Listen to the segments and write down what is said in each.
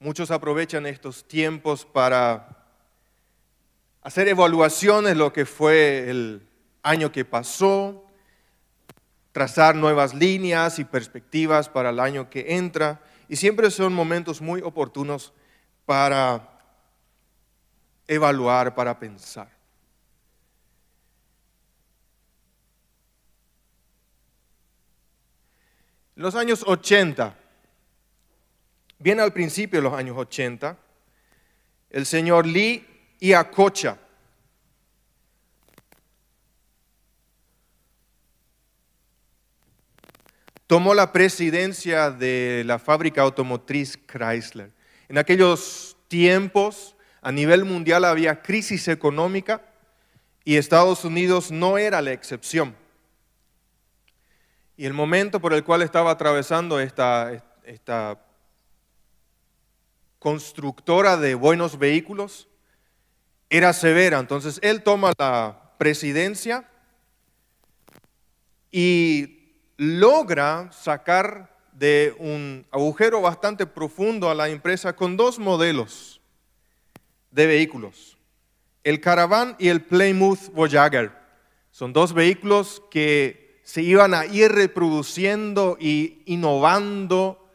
Muchos aprovechan estos tiempos para hacer evaluaciones de lo que fue el año que pasó, trazar nuevas líneas y perspectivas para el año que entra. Y siempre son momentos muy oportunos para evaluar, para pensar. En los años 80, bien al principio de los años 80, el señor Lee Iacocca tomó la presidencia de la fábrica automotriz Chrysler. En aquellos tiempos, a nivel mundial había crisis económica y Estados Unidos no era la excepción. Y el momento por el cual estaba atravesando esta, esta constructora de buenos vehículos era severa. Entonces él toma la presidencia y logra sacar de un agujero bastante profundo a la empresa con dos modelos de vehículos, el Caravan y el Plymouth Voyager. Son dos vehículos que se iban a ir reproduciendo y innovando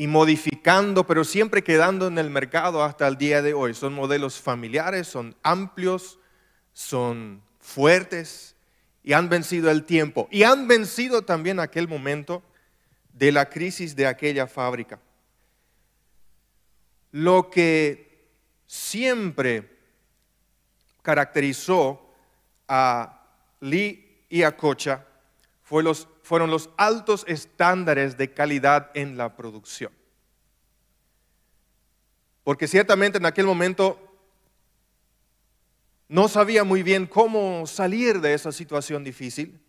y modificando, pero siempre quedando en el mercado hasta el día de hoy. Son modelos familiares, son amplios, son fuertes, y han vencido el tiempo y han vencido también aquel momento de la crisis de aquella fábrica. Lo que siempre caracterizó a Lee y a Cocha fueron los altos estándares de calidad en la producción. Porque ciertamente en aquel momento no sabía muy bien cómo salir de esa situación difícil.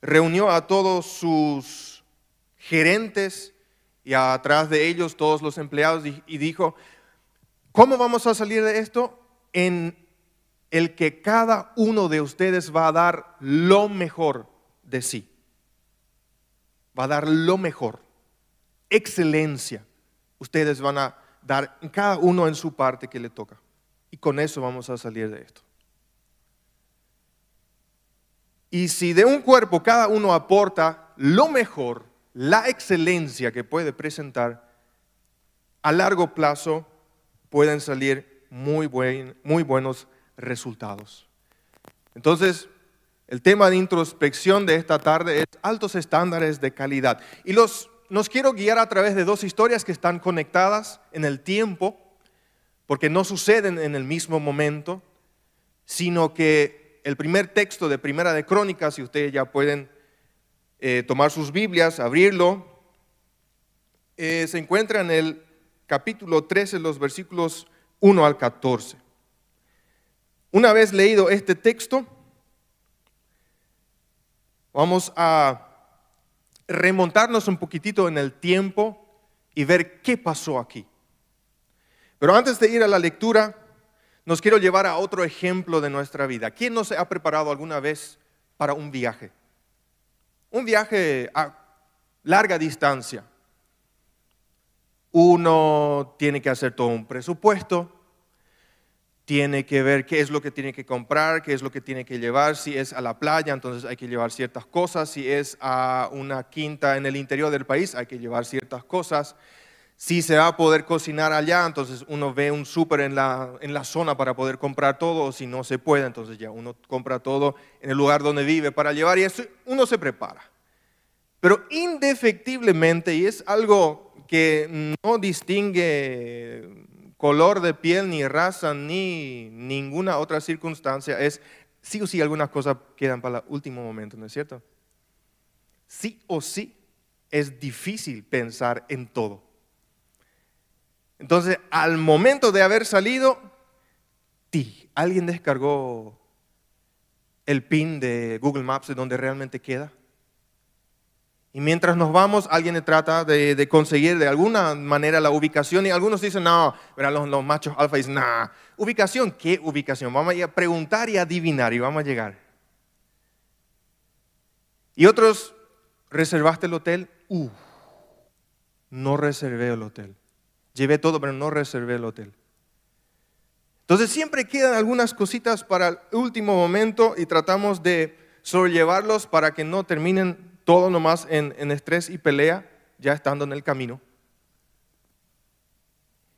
Reunió a todos sus gerentes y atrás de ellos todos los empleados y dijo, ¿cómo vamos a salir de esto? En el que cada uno de ustedes va a dar lo mejor de sí. Va a dar lo mejor. Excelencia. Ustedes van a dar cada uno en su parte que le toca. Y con eso vamos a salir de esto. Y si de un cuerpo cada uno aporta lo mejor, la excelencia que puede presentar, a largo plazo pueden salir muy, muy buenos resultados. Entonces, el tema de introspección de esta tarde es altos estándares de calidad. Y los, nos quiero guiar a través de dos historias que están conectadas en el tiempo porque no suceden en el mismo momento, sino que el primer texto de Primera de Crónicas, si ustedes ya pueden eh, tomar sus Biblias, abrirlo, eh, se encuentra en el capítulo 13, los versículos 1 al 14. Una vez leído este texto, vamos a remontarnos un poquitito en el tiempo y ver qué pasó aquí. Pero antes de ir a la lectura, nos quiero llevar a otro ejemplo de nuestra vida. ¿Quién no se ha preparado alguna vez para un viaje? Un viaje a larga distancia. Uno tiene que hacer todo un presupuesto, tiene que ver qué es lo que tiene que comprar, qué es lo que tiene que llevar. Si es a la playa, entonces hay que llevar ciertas cosas. Si es a una quinta en el interior del país, hay que llevar ciertas cosas. Si se va a poder cocinar allá, entonces uno ve un súper en la, en la zona para poder comprar todo, o si no se puede, entonces ya uno compra todo en el lugar donde vive para llevar y eso uno se prepara. Pero indefectiblemente, y es algo que no distingue color de piel, ni raza, ni ninguna otra circunstancia, es sí o sí algunas cosas quedan para el último momento, ¿no es cierto? Sí o sí es difícil pensar en todo. Entonces, al momento de haber salido, alguien descargó el pin de Google Maps de donde realmente queda. Y mientras nos vamos, alguien trata de, conseguir de alguna manera la ubicación y algunos dicen, no, los, los machos alfa dicen, no, ubicación, ¿qué ubicación? Vamos a preguntar y adivinar y vamos a llegar. Y otros, ¿reservaste el hotel? Uh, no reservé el hotel. Llevé todo, pero no reservé el hotel. Entonces siempre quedan algunas cositas para el último momento y tratamos de sobrellevarlos para que no terminen todo nomás en, en estrés y pelea, ya estando en el camino.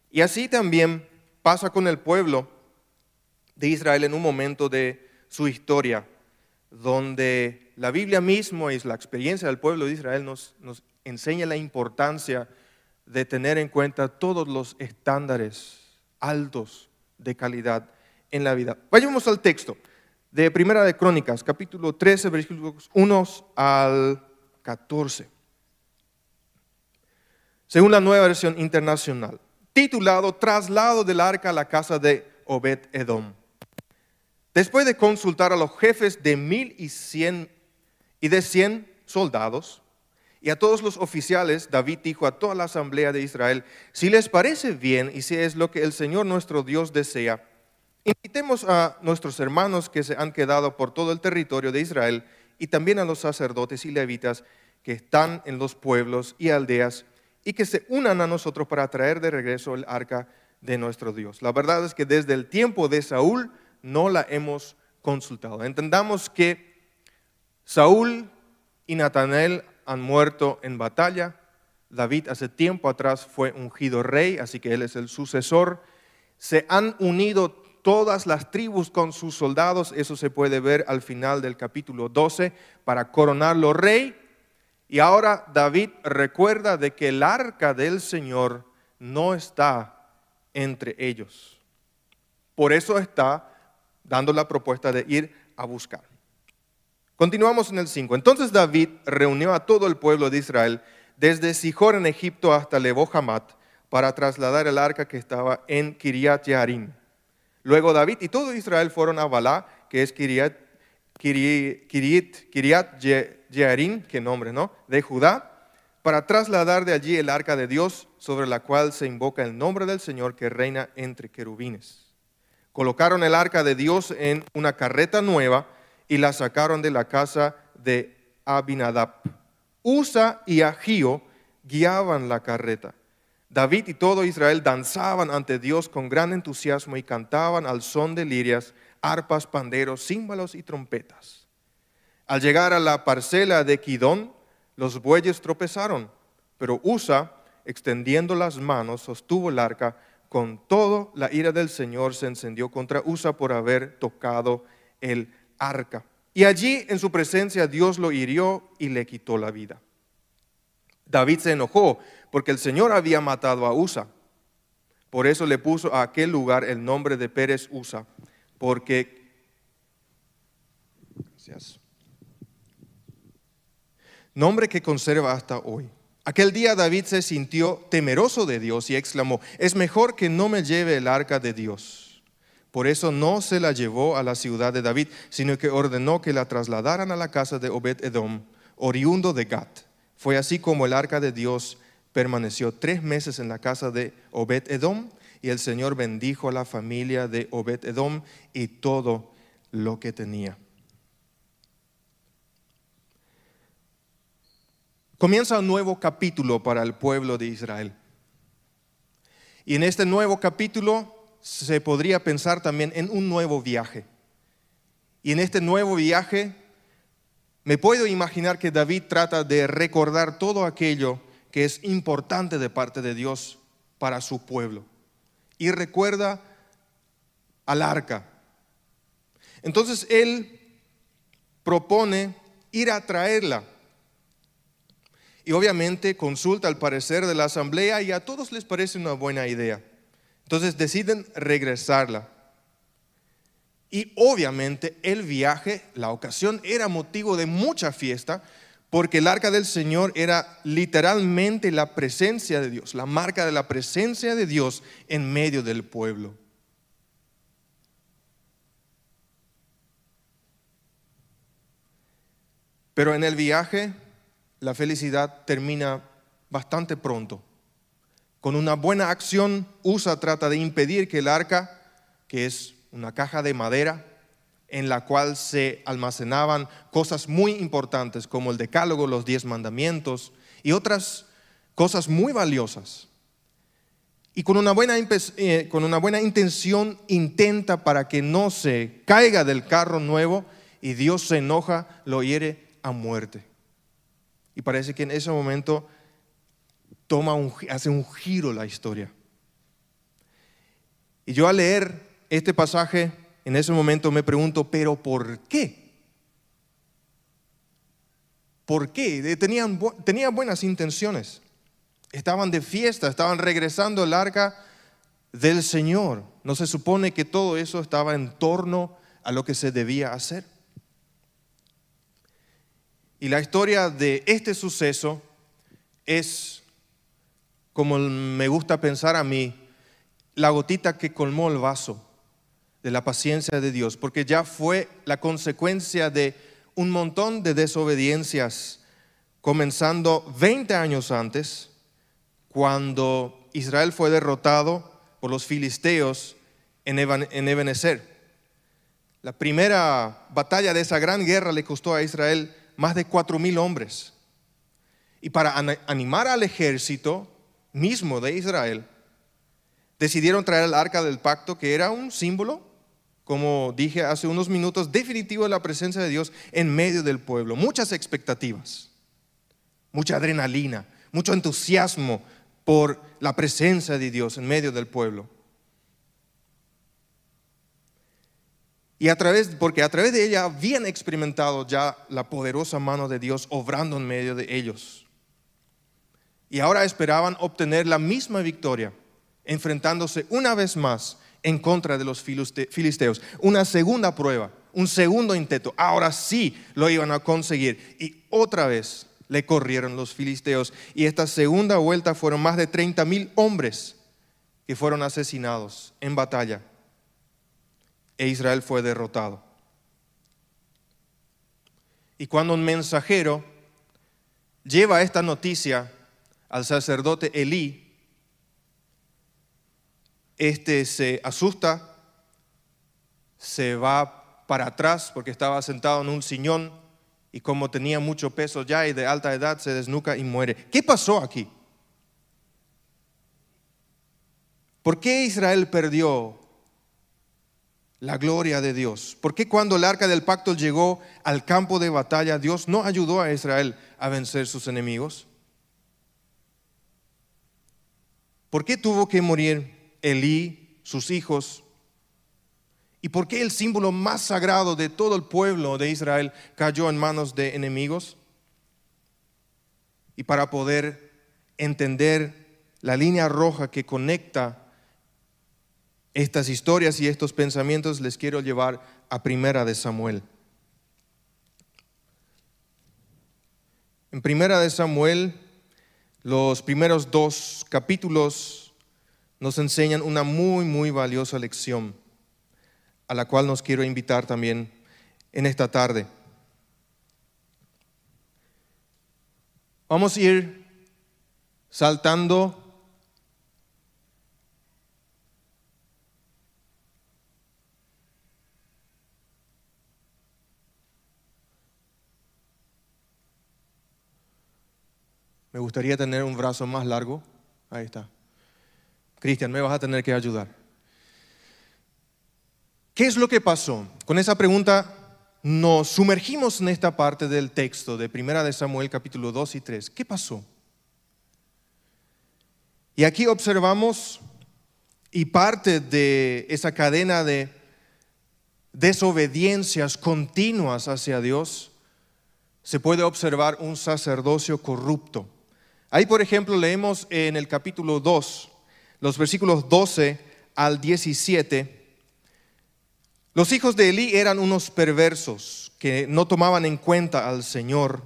Y así también pasa con el pueblo de Israel en un momento de su historia, donde la Biblia mismo y la experiencia del pueblo de Israel nos, nos enseña la importancia de tener en cuenta todos los estándares altos de calidad en la vida. Vayamos al texto de Primera de Crónicas, capítulo 13, versículos 1 al 14. Según la nueva versión internacional, titulado Traslado del arca a la casa de Obed Edom. Después de consultar a los jefes de mil y cien y de cien soldados y a todos los oficiales, David dijo a toda la asamblea de Israel, si les parece bien y si es lo que el Señor nuestro Dios desea, invitemos a nuestros hermanos que se han quedado por todo el territorio de Israel y también a los sacerdotes y levitas que están en los pueblos y aldeas y que se unan a nosotros para traer de regreso el arca de nuestro Dios. La verdad es que desde el tiempo de Saúl no la hemos consultado. Entendamos que Saúl y Natanael han muerto en batalla. David hace tiempo atrás fue ungido rey, así que él es el sucesor. Se han unido todas las tribus con sus soldados, eso se puede ver al final del capítulo 12, para coronarlo rey. Y ahora David recuerda de que el arca del Señor no está entre ellos. Por eso está dando la propuesta de ir a buscar. Continuamos en el 5. Entonces David reunió a todo el pueblo de Israel desde Sijor en Egipto hasta Lebo para trasladar el arca que estaba en Kiriat Yearim. Luego David y todo Israel fueron a Balá, que es Kiriat, Kiriat, Kiriat Yearim, qué nombre, ¿no? De Judá, para trasladar de allí el arca de Dios, sobre la cual se invoca el nombre del Señor que reina entre querubines. Colocaron el arca de Dios en una carreta nueva y la sacaron de la casa de Abinadab. Usa y Agío guiaban la carreta. David y todo Israel danzaban ante Dios con gran entusiasmo y cantaban al son de lirias, arpas, panderos, címbalos y trompetas. Al llegar a la parcela de Kidón, los bueyes tropezaron, pero Usa, extendiendo las manos, sostuvo el arca. Con todo, la ira del Señor se encendió contra Usa por haber tocado el arca. Y allí, en su presencia, Dios lo hirió y le quitó la vida. David se enojó porque el Señor había matado a Usa. Por eso le puso a aquel lugar el nombre de Pérez Usa, porque gracias nombre que conserva hasta hoy. Aquel día David se sintió temeroso de Dios y exclamó, es mejor que no me lleve el arca de Dios. Por eso no se la llevó a la ciudad de David, sino que ordenó que la trasladaran a la casa de Obed Edom, oriundo de Gat. Fue así como el arca de Dios permaneció tres meses en la casa de Obed Edom, y el Señor bendijo a la familia de Obed Edom y todo lo que tenía. comienza un nuevo capítulo para el pueblo de Israel. Y en este nuevo capítulo se podría pensar también en un nuevo viaje. Y en este nuevo viaje me puedo imaginar que David trata de recordar todo aquello que es importante de parte de Dios para su pueblo. Y recuerda al arca. Entonces él propone ir a traerla y obviamente consulta al parecer de la asamblea y a todos les parece una buena idea. Entonces deciden regresarla. Y obviamente el viaje, la ocasión era motivo de mucha fiesta porque el arca del Señor era literalmente la presencia de Dios, la marca de la presencia de Dios en medio del pueblo. Pero en el viaje la felicidad termina bastante pronto. Con una buena acción, USA trata de impedir que el arca, que es una caja de madera en la cual se almacenaban cosas muy importantes como el decálogo, los diez mandamientos y otras cosas muy valiosas, y con una, buena, eh, con una buena intención intenta para que no se caiga del carro nuevo y Dios se enoja, lo hiere a muerte. Y parece que en ese momento toma hace un giro la historia. Y yo al leer este pasaje, en ese momento me pregunto, pero ¿por qué? ¿Por qué? Tenían, tenían buenas intenciones. Estaban de fiesta, estaban regresando al arca del Señor. No se supone que todo eso estaba en torno a lo que se debía hacer. Y la historia de este suceso es, como me gusta pensar a mí, la gotita que colmó el vaso de la paciencia de Dios, porque ya fue la consecuencia de un montón de desobediencias, comenzando 20 años antes, cuando Israel fue derrotado por los filisteos en Ebenezer. La primera batalla de esa gran guerra le costó a Israel más de cuatro mil hombres. Y para animar al ejército mismo de Israel, decidieron traer el arca del pacto, que era un símbolo, como dije hace unos minutos, definitivo de la presencia de Dios en medio del pueblo. Muchas expectativas, mucha adrenalina, mucho entusiasmo por la presencia de Dios en medio del pueblo. Y a través, porque a través de ella habían experimentado ya la poderosa mano de Dios obrando en medio de ellos. Y ahora esperaban obtener la misma victoria, enfrentándose una vez más en contra de los filisteos. Una segunda prueba, un segundo intento. Ahora sí lo iban a conseguir. Y otra vez le corrieron los filisteos. Y esta segunda vuelta fueron más de 30 mil hombres que fueron asesinados en batalla e Israel fue derrotado. Y cuando un mensajero lleva esta noticia al sacerdote Elí, este se asusta, se va para atrás porque estaba sentado en un sillón y como tenía mucho peso ya y de alta edad se desnuca y muere. ¿Qué pasó aquí? ¿Por qué Israel perdió la gloria de Dios. ¿Por qué cuando el arca del pacto llegó al campo de batalla, Dios no ayudó a Israel a vencer sus enemigos? ¿Por qué tuvo que morir Elí, sus hijos? ¿Y por qué el símbolo más sagrado de todo el pueblo de Israel cayó en manos de enemigos? Y para poder entender la línea roja que conecta estas historias y estos pensamientos les quiero llevar a Primera de Samuel. En Primera de Samuel, los primeros dos capítulos nos enseñan una muy, muy valiosa lección, a la cual nos quiero invitar también en esta tarde. Vamos a ir saltando Me gustaría tener un brazo más largo. Ahí está. Cristian, me vas a tener que ayudar. ¿Qué es lo que pasó? Con esa pregunta nos sumergimos en esta parte del texto de Primera de Samuel capítulo 2 y 3. ¿Qué pasó? Y aquí observamos y parte de esa cadena de desobediencias continuas hacia Dios, se puede observar un sacerdocio corrupto. Ahí, por ejemplo, leemos en el capítulo 2, los versículos 12 al 17. Los hijos de Elí eran unos perversos que no tomaban en cuenta al Señor.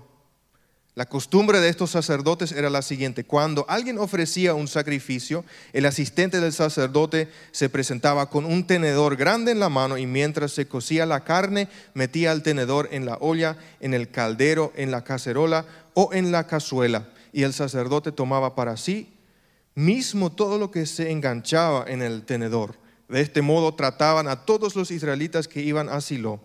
La costumbre de estos sacerdotes era la siguiente. Cuando alguien ofrecía un sacrificio, el asistente del sacerdote se presentaba con un tenedor grande en la mano y mientras se cocía la carne, metía el tenedor en la olla, en el caldero, en la cacerola o en la cazuela y el sacerdote tomaba para sí mismo todo lo que se enganchaba en el tenedor. De este modo trataban a todos los israelitas que iban a Silo.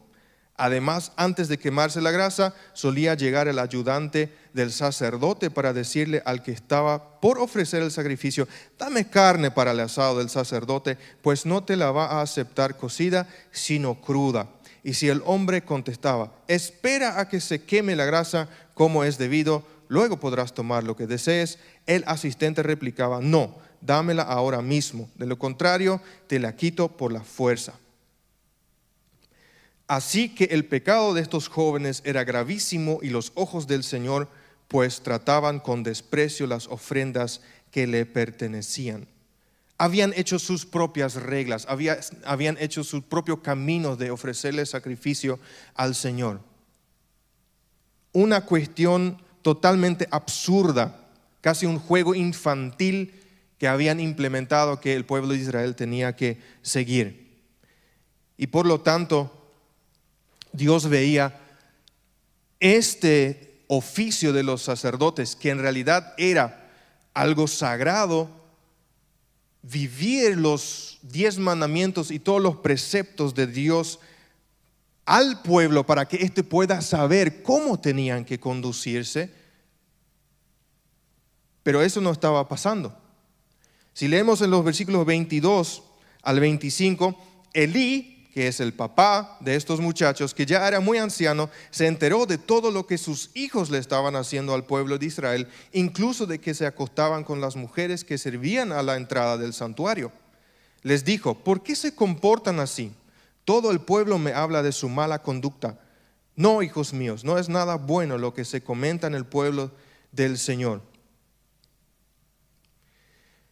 Además, antes de quemarse la grasa, solía llegar el ayudante del sacerdote para decirle al que estaba por ofrecer el sacrificio, dame carne para el asado del sacerdote, pues no te la va a aceptar cocida, sino cruda. Y si el hombre contestaba, espera a que se queme la grasa como es debido, luego podrás tomar lo que desees, el asistente replicaba, no, dámela ahora mismo, de lo contrario, te la quito por la fuerza. Así que el pecado de estos jóvenes era gravísimo y los ojos del Señor pues trataban con desprecio las ofrendas que le pertenecían. Habían hecho sus propias reglas, habían hecho su propio camino de ofrecerle sacrificio al Señor. Una cuestión totalmente absurda, casi un juego infantil que habían implementado que el pueblo de Israel tenía que seguir. Y por lo tanto, Dios veía este oficio de los sacerdotes, que en realidad era algo sagrado, vivir los diez mandamientos y todos los preceptos de Dios al pueblo para que éste pueda saber cómo tenían que conducirse. Pero eso no estaba pasando. Si leemos en los versículos 22 al 25, Elí que es el papá de estos muchachos, que ya era muy anciano, se enteró de todo lo que sus hijos le estaban haciendo al pueblo de Israel, incluso de que se acostaban con las mujeres que servían a la entrada del santuario. Les dijo, ¿por qué se comportan así? Todo el pueblo me habla de su mala conducta. No, hijos míos, no es nada bueno lo que se comenta en el pueblo del Señor.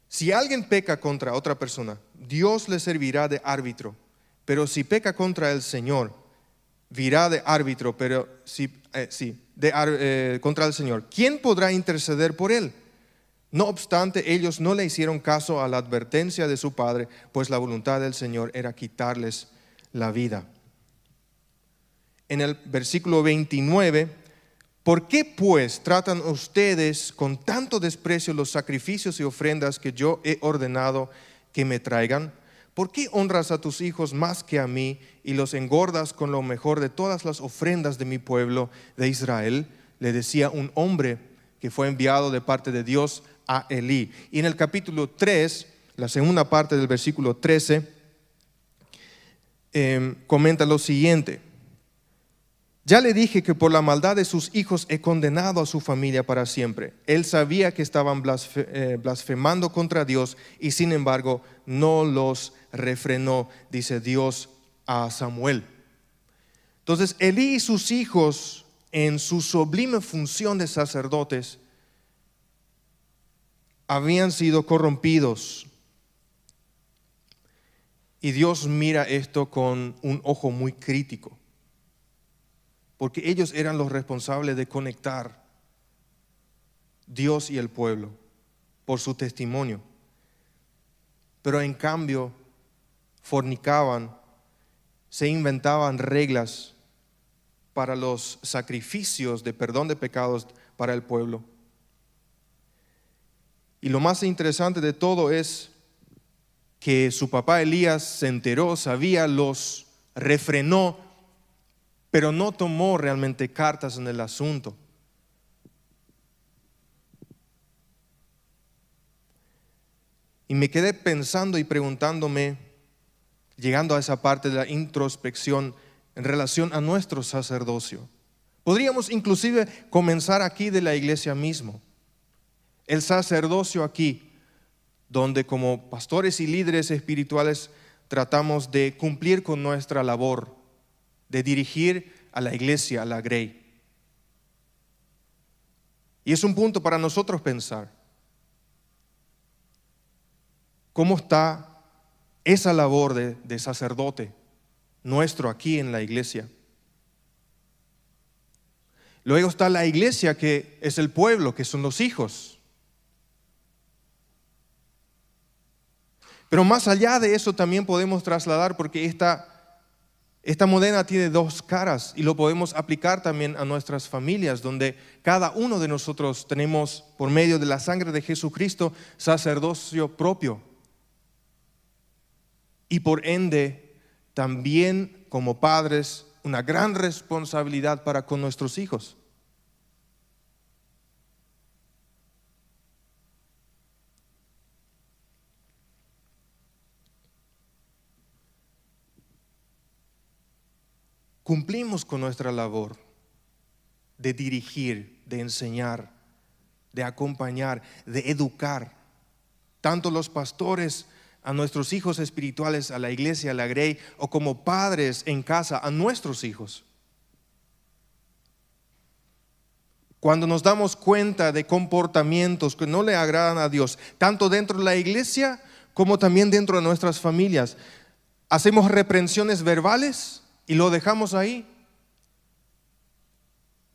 Si alguien peca contra otra persona, Dios le servirá de árbitro pero si peca contra el Señor, virá de árbitro, pero si, eh, eh, contra el Señor. ¿Quién podrá interceder por él? No obstante, ellos no le hicieron caso a la advertencia de su padre, pues la voluntad del Señor era quitarles la vida. En el versículo 29, ¿por qué pues tratan ustedes con tanto desprecio los sacrificios y ofrendas que yo he ordenado que me traigan? ¿por qué honras a tus hijos más que a mí y los engordas con lo mejor de todas las ofrendas de mi pueblo de Israel? Le decía un hombre que fue enviado de parte de Dios a Elí. Y en el capítulo 3, la segunda parte del versículo 13, em, comenta lo siguiente. Ya le dije que por la maldad de sus hijos he condenado a su familia para siempre. Él sabía que estaban eh, blasfemando contra Dios y sin embargo no los refrenó, dice Dios a Samuel. Entonces Elí y sus hijos en su sublime función de sacerdotes habían sido corrompidos. Y Dios mira esto con un ojo muy crítico porque ellos eran los responsables de conectar Dios y el pueblo por su testimonio. Pero en cambio fornicaban, se inventaban reglas para los sacrificios de perdón de pecados para el pueblo. Y lo más interesante de todo es que su papá Elías se enteró, sabía, los refrenó pero no tomó realmente cartas en el asunto. Y me quedé pensando y preguntándome, llegando a esa parte de la introspección en relación a nuestro sacerdocio. Podríamos inclusive comenzar aquí de la iglesia mismo. El sacerdocio aquí, donde como pastores y líderes espirituales tratamos de cumplir con nuestra labor de dirigir a la iglesia, a la Grey. Y es un punto para nosotros pensar. ¿Cómo está esa labor de, de sacerdote nuestro aquí en la iglesia? Luego está la iglesia que es el pueblo, que son los hijos. Pero más allá de eso también podemos trasladar, porque esta esta moneda tiene dos caras y lo podemos aplicar también a nuestras familias, donde cada uno de nosotros tenemos, por medio de la sangre de Jesucristo, sacerdocio propio. Y por ende, también como padres, una gran responsabilidad para con nuestros hijos. Cumplimos con nuestra labor de dirigir, de enseñar, de acompañar, de educar, tanto los pastores a nuestros hijos espirituales, a la iglesia, a la Grey, o como padres en casa, a nuestros hijos. Cuando nos damos cuenta de comportamientos que no le agradan a Dios, tanto dentro de la iglesia como también dentro de nuestras familias, hacemos reprensiones verbales y lo dejamos ahí.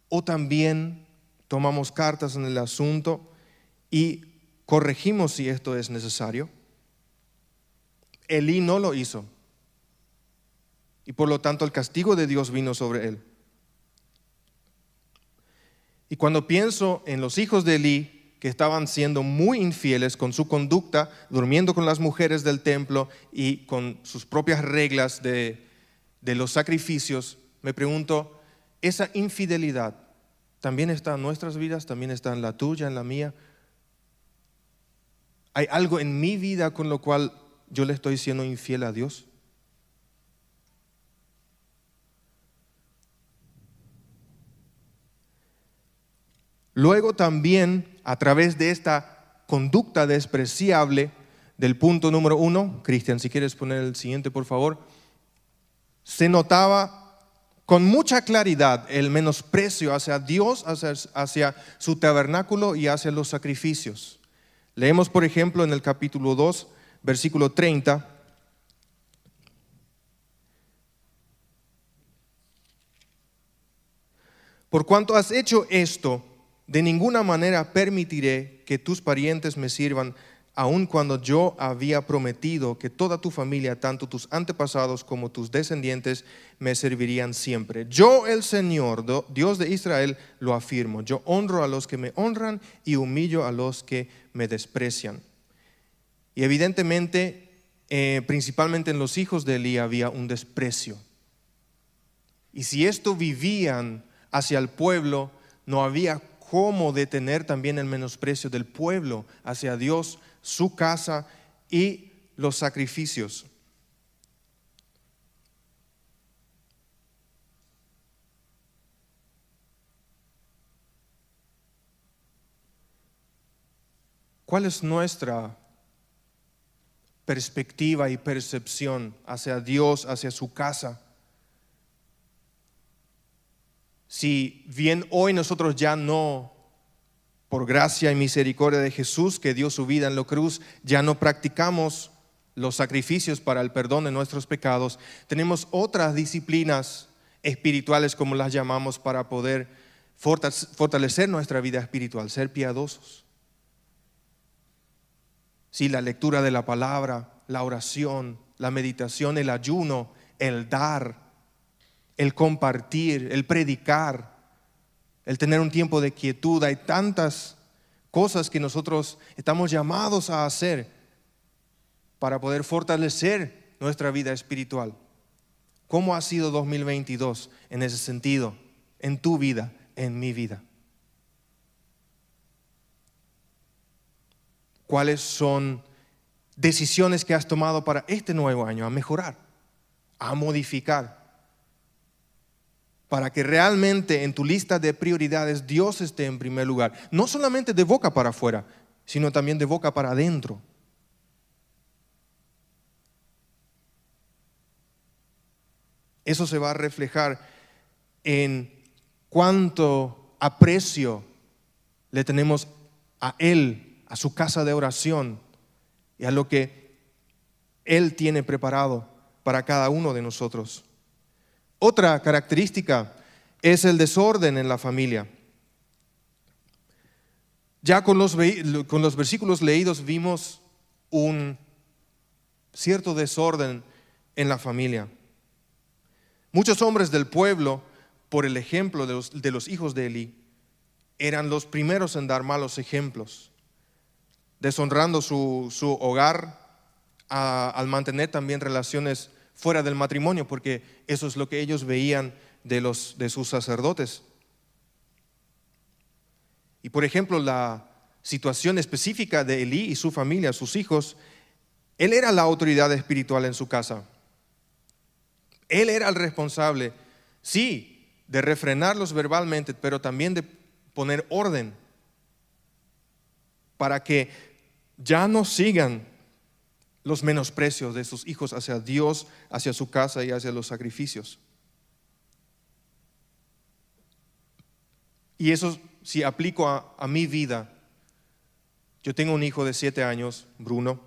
O también tomamos cartas en el asunto y corregimos si esto es necesario. Elí no lo hizo. Y por lo tanto el castigo de Dios vino sobre él. Y cuando pienso en los hijos de Elí, que estaban siendo muy infieles con su conducta, durmiendo con las mujeres del templo y con sus propias reglas de, de los sacrificios, me pregunto, ¿esa infidelidad también está en nuestras vidas? ¿También está en la tuya, en la mía? ¿Hay algo en mi vida con lo cual yo le estoy siendo infiel a Dios? Luego también, a través de esta conducta despreciable del punto número uno, Cristian, si quieres poner el siguiente, por favor, se notaba con mucha claridad el menosprecio hacia Dios, hacia, su tabernáculo y hacia los sacrificios. Leemos, por ejemplo, en el capítulo 2, versículo 30. Por cuanto has hecho esto, de ninguna manera permitiré que tus parientes me sirvan, aun cuando yo había prometido que toda tu familia, tanto tus antepasados como tus descendientes, me servirían siempre. Yo, el Señor, Dios de Israel, lo afirmo. Yo honro a los que me honran y humillo a los que me desprecian. Y evidentemente, eh, principalmente en los hijos de Elí había un desprecio. Y si esto vivían hacia el pueblo, no había cómo detener también el menosprecio del pueblo hacia Dios, su casa y los sacrificios. ¿Cuál es nuestra perspectiva y percepción hacia Dios, hacia su casa. Si bien hoy nosotros ya no, por gracia y misericordia de Jesús que dio su vida en la cruz, ya no practicamos los sacrificios para el perdón de nuestros pecados, tenemos otras disciplinas espirituales, como las llamamos, para poder fortalecer nuestra vida espiritual, ser piadosos. Sí, la lectura de la palabra, la oración, la meditación, el ayuno, el dar, el compartir, el predicar, el tener un tiempo de quietud. Hay tantas cosas que nosotros estamos llamados a hacer para poder fortalecer nuestra vida espiritual. ¿Cómo ha sido 2022 en ese sentido? En tu vida, en mi vida. cuáles son decisiones que has tomado para este nuevo año, a mejorar, a modificar, para que realmente en tu lista de prioridades Dios esté en primer lugar, no solamente de boca para afuera, sino también de boca para adentro. Eso se va a reflejar en cuánto aprecio le tenemos a Él a su casa de oración y a lo que Él tiene preparado para cada uno de nosotros. Otra característica es el desorden en la familia. Ya con los, con los versículos leídos vimos un cierto desorden en la familia. Muchos hombres del pueblo, por el ejemplo de los, de los hijos de Eli, eran los primeros en dar malos ejemplos deshonrando su, hogar al mantener también relaciones fuera del matrimonio, porque eso es lo que ellos veían de, los, de sus sacerdotes. Y por ejemplo, la situación específica de Elí y su familia, sus hijos, él era la autoridad espiritual en su casa. Él era el responsable, sí, de refrenarlos verbalmente, pero también de poner orden para que ya no sigan los menosprecios de sus hijos hacia Dios, hacia su casa y hacia los sacrificios. Y eso si aplico a, a mi vida, yo tengo un hijo de siete años, Bruno,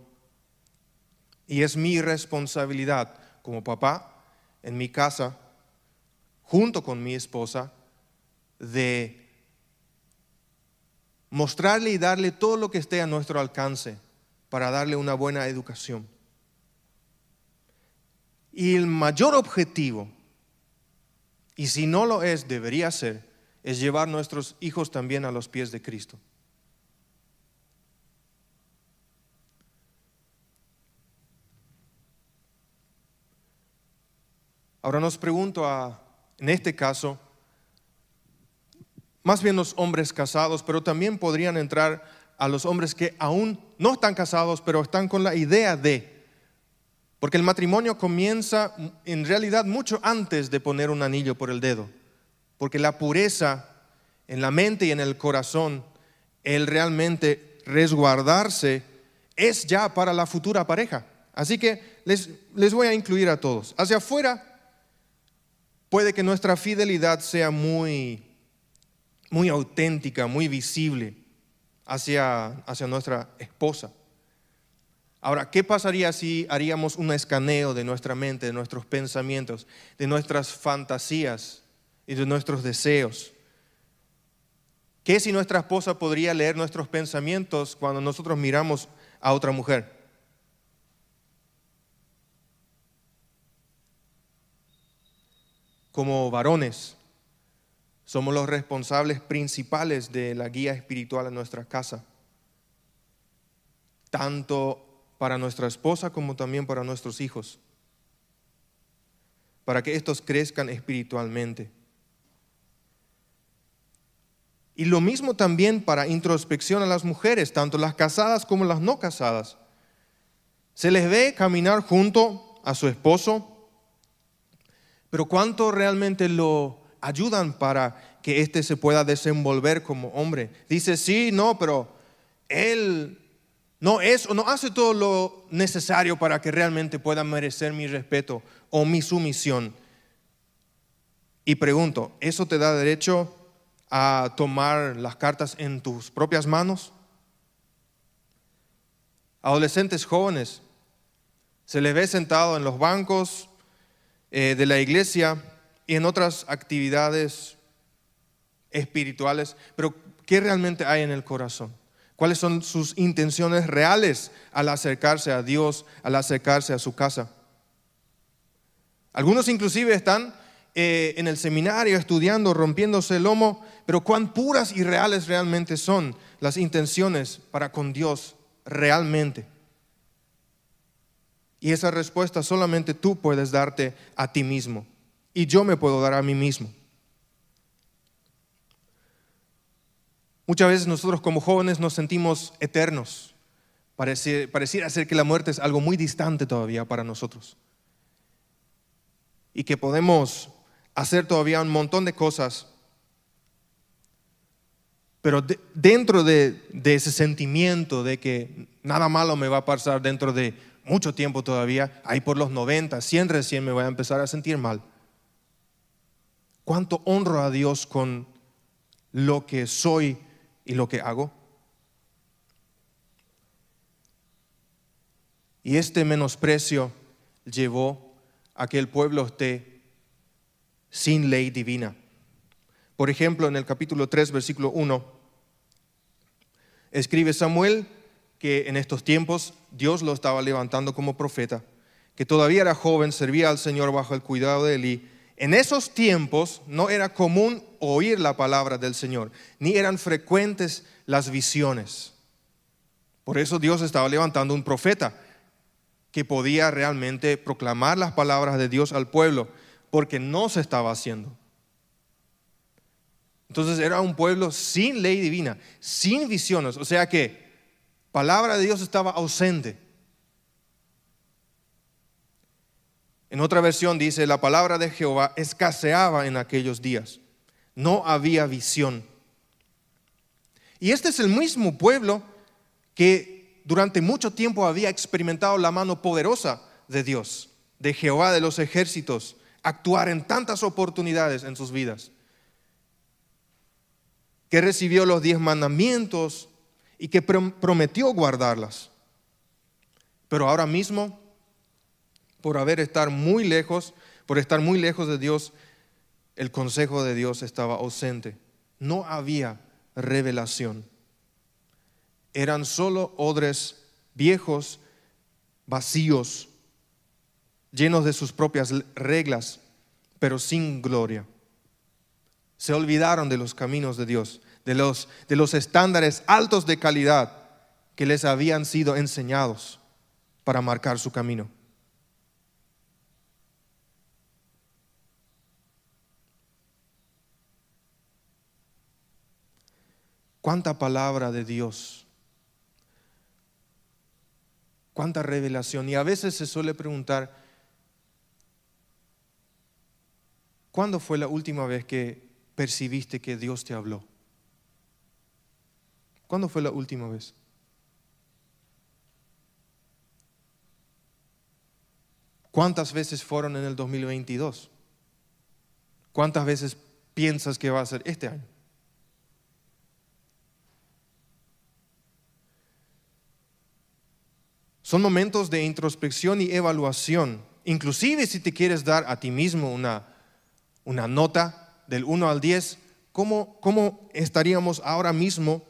y es mi responsabilidad como papá en mi casa, junto con mi esposa, de mostrarle y darle todo lo que esté a nuestro alcance para darle una buena educación. Y el mayor objetivo, y si no lo es, debería ser, es llevar nuestros hijos también a los pies de Cristo. Ahora nos pregunto a, en este caso, más bien los hombres casados, pero también podrían entrar a los hombres que aún no están casados, pero están con la idea de. Porque el matrimonio comienza en realidad mucho antes de poner un anillo por el dedo. Porque la pureza en la mente y en el corazón, el realmente resguardarse, es ya para la futura pareja. Así que les, les voy a incluir a todos. Hacia afuera puede que nuestra fidelidad sea muy, muy auténtica, muy visible hacia, hacia nuestra esposa. Ahora, ¿qué pasaría si haríamos un escaneo de nuestra mente, de nuestros pensamientos, de nuestras fantasías y de nuestros deseos? ¿Qué si nuestra esposa podría leer nuestros pensamientos cuando nosotros miramos a otra mujer? como varones, somos los responsables principales de la guía espiritual en nuestra casa, tanto para nuestra esposa como también para nuestros hijos, para que estos crezcan espiritualmente. Y lo mismo también para introspección a las mujeres, tanto las casadas como las no casadas. Se les ve caminar junto a su esposo, pero ¿cuánto realmente lo ayudan para que éste se pueda desenvolver como hombre? Dice, sí, no, pero él no es o no hace todo lo necesario para que realmente pueda merecer mi respeto o mi sumisión. Y pregunto, ¿eso te da derecho a tomar las cartas en tus propias manos? Adolescentes jóvenes, se les ve sentado en los bancos eh, de la iglesia y en otras actividades espirituales, pero ¿qué realmente hay en el corazón? ¿Cuáles son sus intenciones reales al acercarse a Dios, al acercarse a su casa? Algunos inclusive están eh, en el seminario estudiando, rompiéndose el lomo, pero cuán puras y reales realmente son las intenciones para con Dios realmente. Y esa respuesta solamente tú puedes darte a ti mismo. Y yo me puedo dar a mí mismo. Muchas veces nosotros como jóvenes nos sentimos eternos. pareciera ser que la muerte es algo muy distante todavía para nosotros. Y que podemos hacer todavía un montón de cosas. Pero dentro de ese sentimiento de que nada malo me va a pasar dentro de mucho tiempo todavía, ahí por los 90, 100 recién me voy a empezar a sentir mal. ¿Cuánto honro a Dios con lo que soy y lo que hago? Y este menosprecio llevó a que el pueblo esté sin ley divina. Por ejemplo, en el capítulo 3, versículo 1, escribe Samuel que en estos tiempos Dios lo estaba levantando como profeta, que todavía era joven, servía al Señor bajo el cuidado de Elí. En esos tiempos no era común oír la palabra del Señor, ni eran frecuentes las visiones. Por eso Dios estaba levantando un profeta que podía realmente proclamar las palabras de Dios al pueblo, porque no se estaba haciendo. Entonces era un pueblo sin ley divina, sin visiones, o sea que palabra de Dios estaba ausente. En otra versión dice, la palabra de Jehová escaseaba en aquellos días. No había visión. Y este es el mismo pueblo que durante mucho tiempo había experimentado la mano poderosa de Dios, de Jehová de los ejércitos, actuar en tantas oportunidades en sus vidas. Que recibió los diez mandamientos y que prometió guardarlas. Pero ahora mismo por haber estar muy lejos, por estar muy lejos de Dios, el consejo de Dios estaba ausente. No había revelación. Eran solo odres viejos, vacíos, llenos de sus propias reglas, pero sin gloria. Se olvidaron de los caminos de Dios, de los, de los estándares altos de calidad que les habían sido enseñados para marcar su camino. Cuánta palabra de Dios, cuánta revelación. Y a veces se suele preguntar, ¿cuándo fue la última vez que percibiste que Dios te habló? ¿Cuándo fue la última vez? ¿Cuántas veces fueron en el 2022? ¿Cuántas veces piensas que va a ser este año? Son momentos de introspección y evaluación. Inclusive si te quieres dar a ti mismo una, una nota del 1 al 10, ¿cómo, ¿cómo estaríamos ahora mismo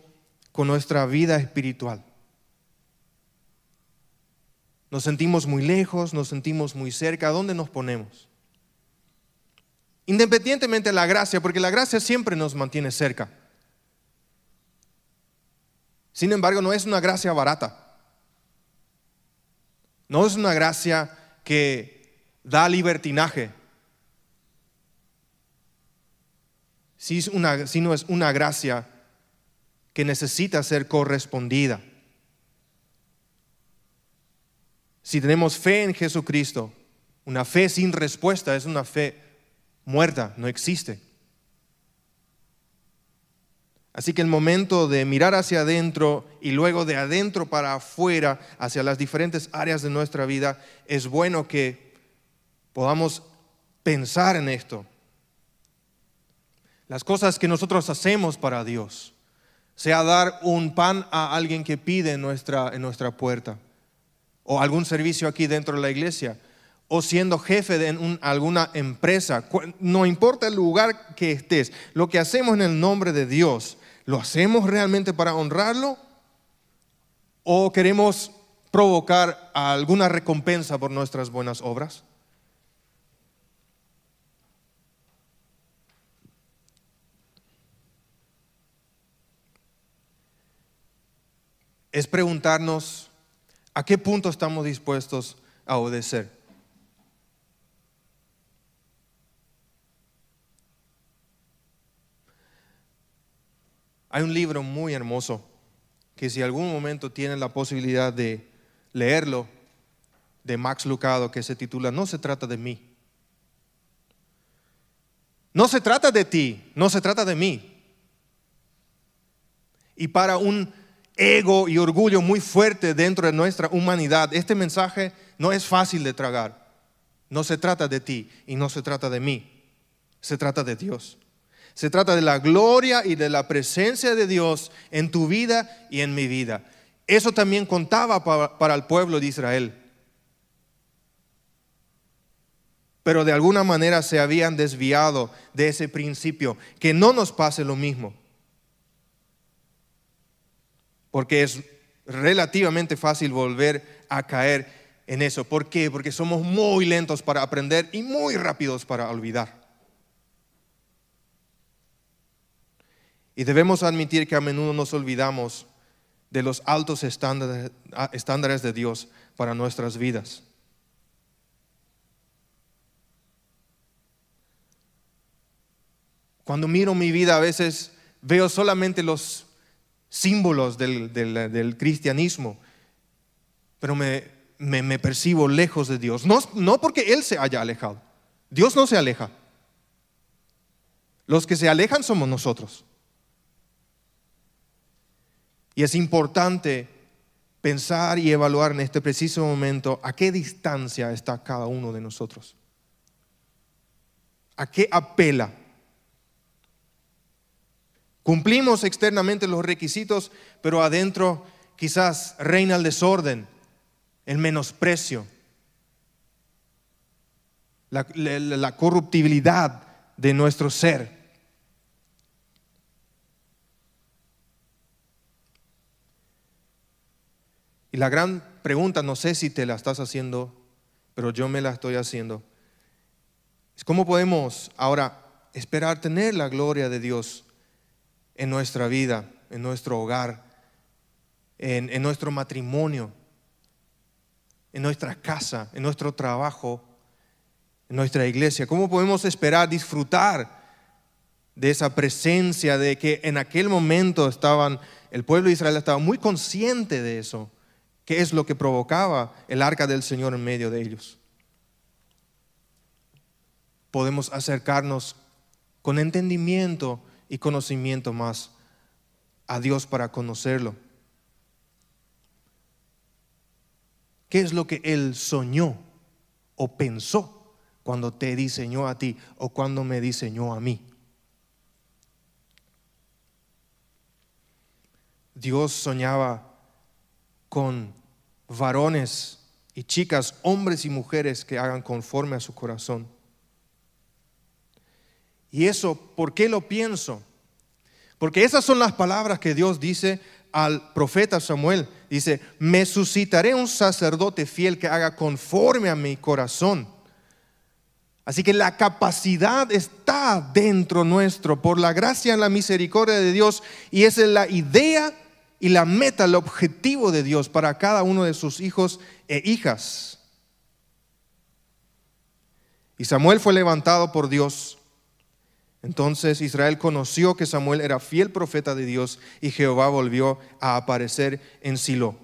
con nuestra vida espiritual? Nos sentimos muy lejos, nos sentimos muy cerca. ¿A dónde nos ponemos? Independientemente de la gracia, porque la gracia siempre nos mantiene cerca. Sin embargo, no es una gracia barata. No es una gracia que da libertinaje, sino es una gracia que necesita ser correspondida. Si tenemos fe en Jesucristo, una fe sin respuesta es una fe muerta, no existe. Así que el momento de mirar hacia adentro y luego de adentro para afuera, hacia las diferentes áreas de nuestra vida, es bueno que podamos pensar en esto. Las cosas que nosotros hacemos para Dios, sea dar un pan a alguien que pide en nuestra, en nuestra puerta, o algún servicio aquí dentro de la iglesia, o siendo jefe de alguna empresa, no importa el lugar que estés, lo que hacemos en el nombre de Dios ¿Lo hacemos realmente para honrarlo? ¿O queremos provocar alguna recompensa por nuestras buenas obras? Es preguntarnos a qué punto estamos dispuestos a obedecer. Hay un libro muy hermoso que si algún momento tienen la posibilidad de leerlo, de Max Lucado, que se titula No se trata de mí. No se trata de ti, no se trata de mí. Y para un ego y orgullo muy fuerte dentro de nuestra humanidad, este mensaje no es fácil de tragar. No se trata de ti y no se trata de mí, se trata de Dios. Se trata de la gloria y de la presencia de Dios en tu vida y en mi vida. Eso también contaba para, el pueblo de Israel. Pero de alguna manera se habían desviado de ese principio. Que no nos pase lo mismo. Porque es relativamente fácil volver a caer en eso. ¿Por qué? Porque somos muy lentos para aprender y muy rápidos para olvidar. Y debemos admitir que a menudo nos olvidamos de los altos estándares, de Dios para nuestras vidas. Cuando miro mi vida a veces veo solamente los símbolos del, cristianismo, pero me, me, percibo lejos de Dios. No, no porque Él se haya alejado. Dios no se aleja. Los que se alejan somos nosotros. Y es importante pensar y evaluar en este preciso momento a qué distancia está cada uno de nosotros. ¿A qué apela? Cumplimos externamente los requisitos, pero adentro quizás reina el desorden, el menosprecio, la, corruptibilidad de nuestro ser. Y la gran pregunta, no sé si te la estás haciendo, pero yo me la estoy haciendo, es cómo podemos ahora esperar tener la gloria de Dios en nuestra vida, en nuestro hogar, en, en nuestro matrimonio, en nuestra casa, en nuestro trabajo, en nuestra iglesia. ¿Cómo podemos esperar disfrutar de esa presencia, de que en aquel momento estaban, el pueblo de Israel estaba muy consciente de eso? ¿Qué es lo que provocaba el arca del Señor en medio de ellos? Podemos acercarnos con entendimiento y conocimiento más a Dios para conocerlo. ¿Qué es lo que Él soñó o pensó cuando te diseñó a ti o cuando me diseñó a mí? Dios soñaba con varones y chicas, hombres y mujeres que hagan conforme a su corazón. Y eso, ¿por qué lo pienso? Porque esas son las palabras que Dios dice al profeta Samuel. Dice, me suscitaré un sacerdote fiel que haga conforme a mi corazón. Así que la capacidad está dentro nuestro por la gracia y la misericordia de Dios y esa es la idea y la meta, el objetivo de Dios para cada uno de sus hijos e hijas. Y Samuel fue levantado por Dios. Entonces Israel conoció que Samuel era fiel profeta de Dios y Jehová volvió a aparecer en Silo.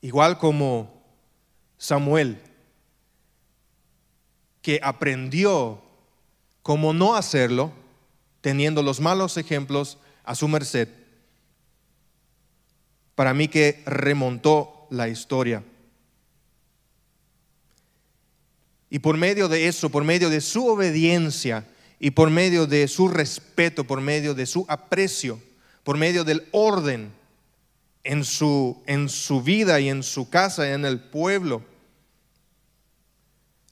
Igual como Samuel, que aprendió cómo no hacerlo, teniendo los malos ejemplos a su merced, para mí que remontó la historia. Y por medio de eso, por medio de su obediencia y por medio de su respeto, por medio de su aprecio, por medio del orden en su, en su vida y en su casa y en el pueblo,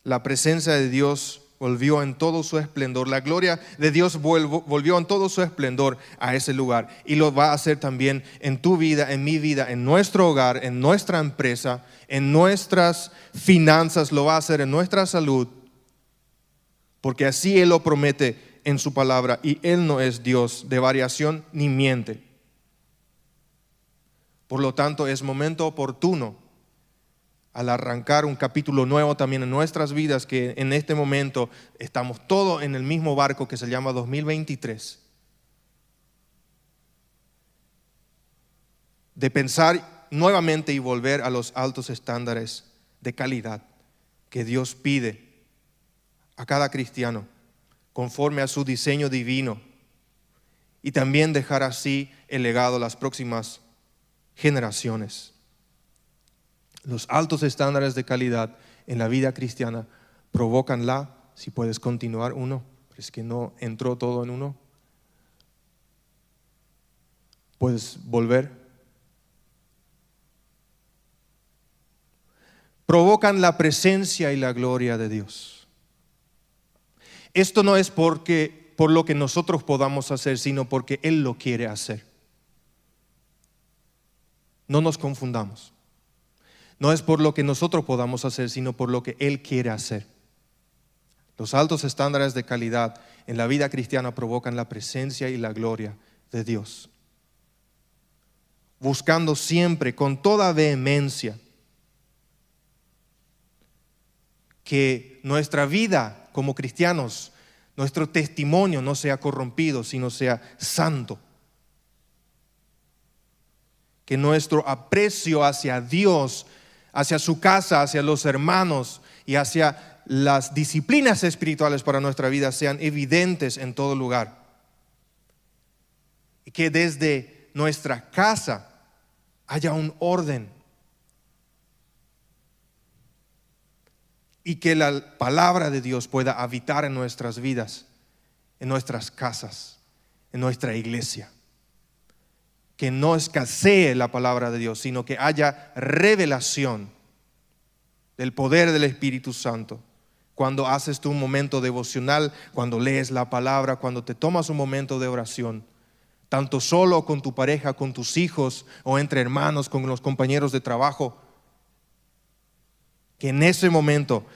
la presencia de Dios volvió en todo su esplendor. La gloria de Dios volvió en todo su esplendor a ese lugar. Y lo va a hacer también en tu vida, en mi vida, en nuestro hogar, en nuestra empresa, en nuestras finanzas, lo va a hacer en nuestra salud. Porque así Él lo promete en su palabra. Y Él no es Dios de variación ni miente. Por lo tanto, es momento oportuno al arrancar un capítulo nuevo también en nuestras vidas, que en este momento estamos todos en el mismo barco que se llama 2023. De pensar nuevamente y volver a los altos estándares de calidad que Dios pide a cada cristiano conforme a su diseño divino y también dejar así el legado a las próximas generaciones. Los altos estándares de calidad en la vida cristiana provocan la, si puedes continuar uno, es que no entró todo en uno. Puedes volver. Provocan la presencia y la gloria de Dios. Esto no es porque por lo que nosotros podamos hacer, sino porque Él lo quiere hacer. No nos confundamos. No es por lo que nosotros podamos hacer, sino por lo que Él quiere hacer. Los altos estándares de calidad en la vida cristiana provocan la presencia y la gloria de Dios. buscando siempre con toda vehemencia que nuestra vida como cristianos, nuestro testimonio no sea corrompido, sino sea santo. Que nuestro aprecio hacia Dios, hacia su casa, hacia los hermanos y hacia las disciplinas espirituales para nuestra vida sean evidentes en todo lugar. Y que desde nuestra casa haya un orden y que la palabra de Dios pueda habitar en nuestras vidas, en nuestras casas, en nuestra iglesia. Que no escasee la palabra de Dios, sino que haya revelación del poder del Espíritu Santo. Cuando haces tu momento devocional, cuando lees la palabra, cuando te tomas un momento de oración, tanto solo con tu pareja, con tus hijos o entre hermanos, con los compañeros de trabajo, que en ese momento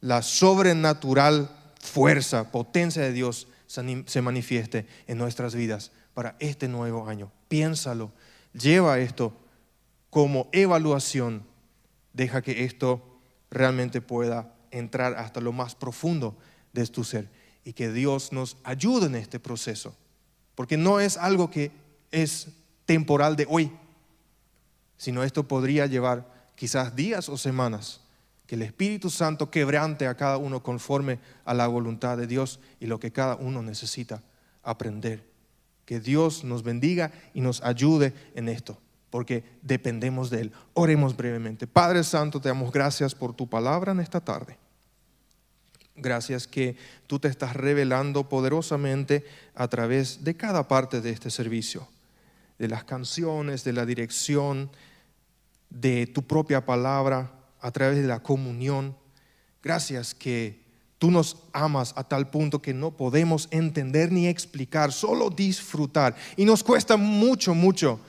la sobrenatural fuerza, potencia de Dios se manifieste en nuestras vidas para este nuevo año. Piénsalo, lleva esto como evaluación, deja que esto realmente pueda entrar hasta lo más profundo de tu ser y que Dios nos ayude en este proceso, porque no es algo que es temporal de hoy, sino esto podría llevar quizás días o semanas, que el Espíritu Santo quebrante a cada uno conforme a la voluntad de Dios y lo que cada uno necesita aprender. Que Dios nos bendiga y nos ayude en esto, porque dependemos de Él. Oremos brevemente. Padre Santo, te damos gracias por tu palabra en esta tarde. Gracias que tú te estás revelando poderosamente a través de cada parte de este servicio, de las canciones, de la dirección, de tu propia palabra, a través de la comunión. Gracias que tú nos amas a tal punto que no podemos entender ni explicar, solo disfrutar. Y nos cuesta mucho, mucho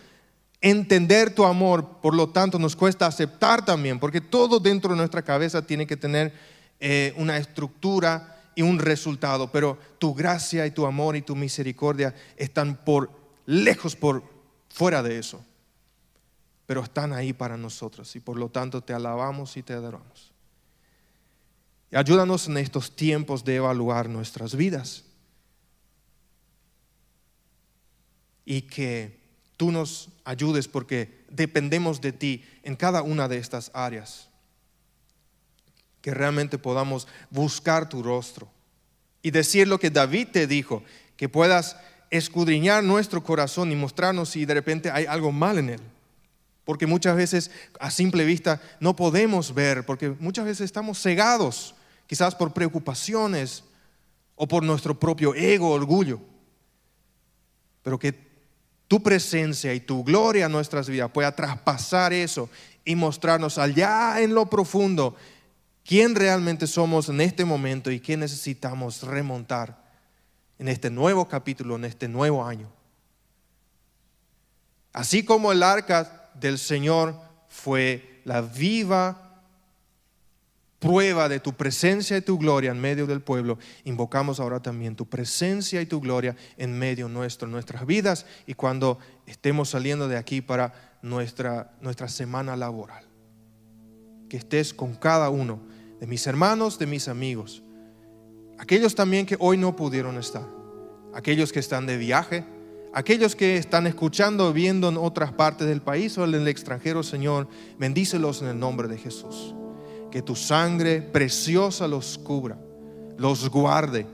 entender tu amor, por lo tanto nos cuesta aceptar también, porque todo dentro de nuestra cabeza tiene que tener eh, una estructura y un resultado, pero tu gracia y tu amor y tu misericordia están por lejos, por fuera de eso pero están ahí para nosotros y por lo tanto te alabamos y te adoramos. Ayúdanos en estos tiempos de evaluar nuestras vidas. Y que tú nos ayudes porque dependemos de ti en cada una de estas áreas. Que realmente podamos buscar tu rostro y decir lo que David te dijo, que puedas escudriñar nuestro corazón y mostrarnos si de repente hay algo mal en él. Porque muchas veces a simple vista no podemos ver, porque muchas veces estamos cegados, quizás por preocupaciones o por nuestro propio ego, orgullo. Pero que tu presencia y tu gloria en nuestras vidas pueda traspasar eso y mostrarnos allá en lo profundo quién realmente somos en este momento y qué necesitamos remontar en este nuevo capítulo, en este nuevo año. Así como el arca del Señor fue la viva prueba de tu presencia y tu gloria en medio del pueblo, invocamos ahora también tu presencia y tu gloria en medio nuestro, nuestras vidas y cuando estemos saliendo de aquí para nuestra, nuestra semana laboral. Que estés con cada uno de mis hermanos, de mis amigos, aquellos también que hoy no pudieron estar, aquellos que están de viaje, Aquellos que están escuchando, viendo en otras partes del país o en el extranjero, Señor, bendícelos en el nombre de Jesús. Que tu sangre preciosa los cubra, los guarde,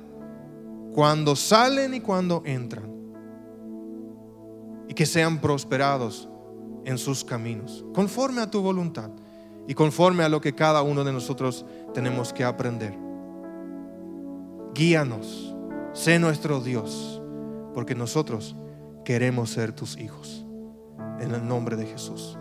cuando salen y cuando entran. Y que sean prosperados en sus caminos, conforme a tu voluntad y conforme a lo que cada uno de nosotros tenemos que aprender. Guíanos, sé nuestro Dios, porque nosotros queremos ser tus hijos. En el nombre de Jesús.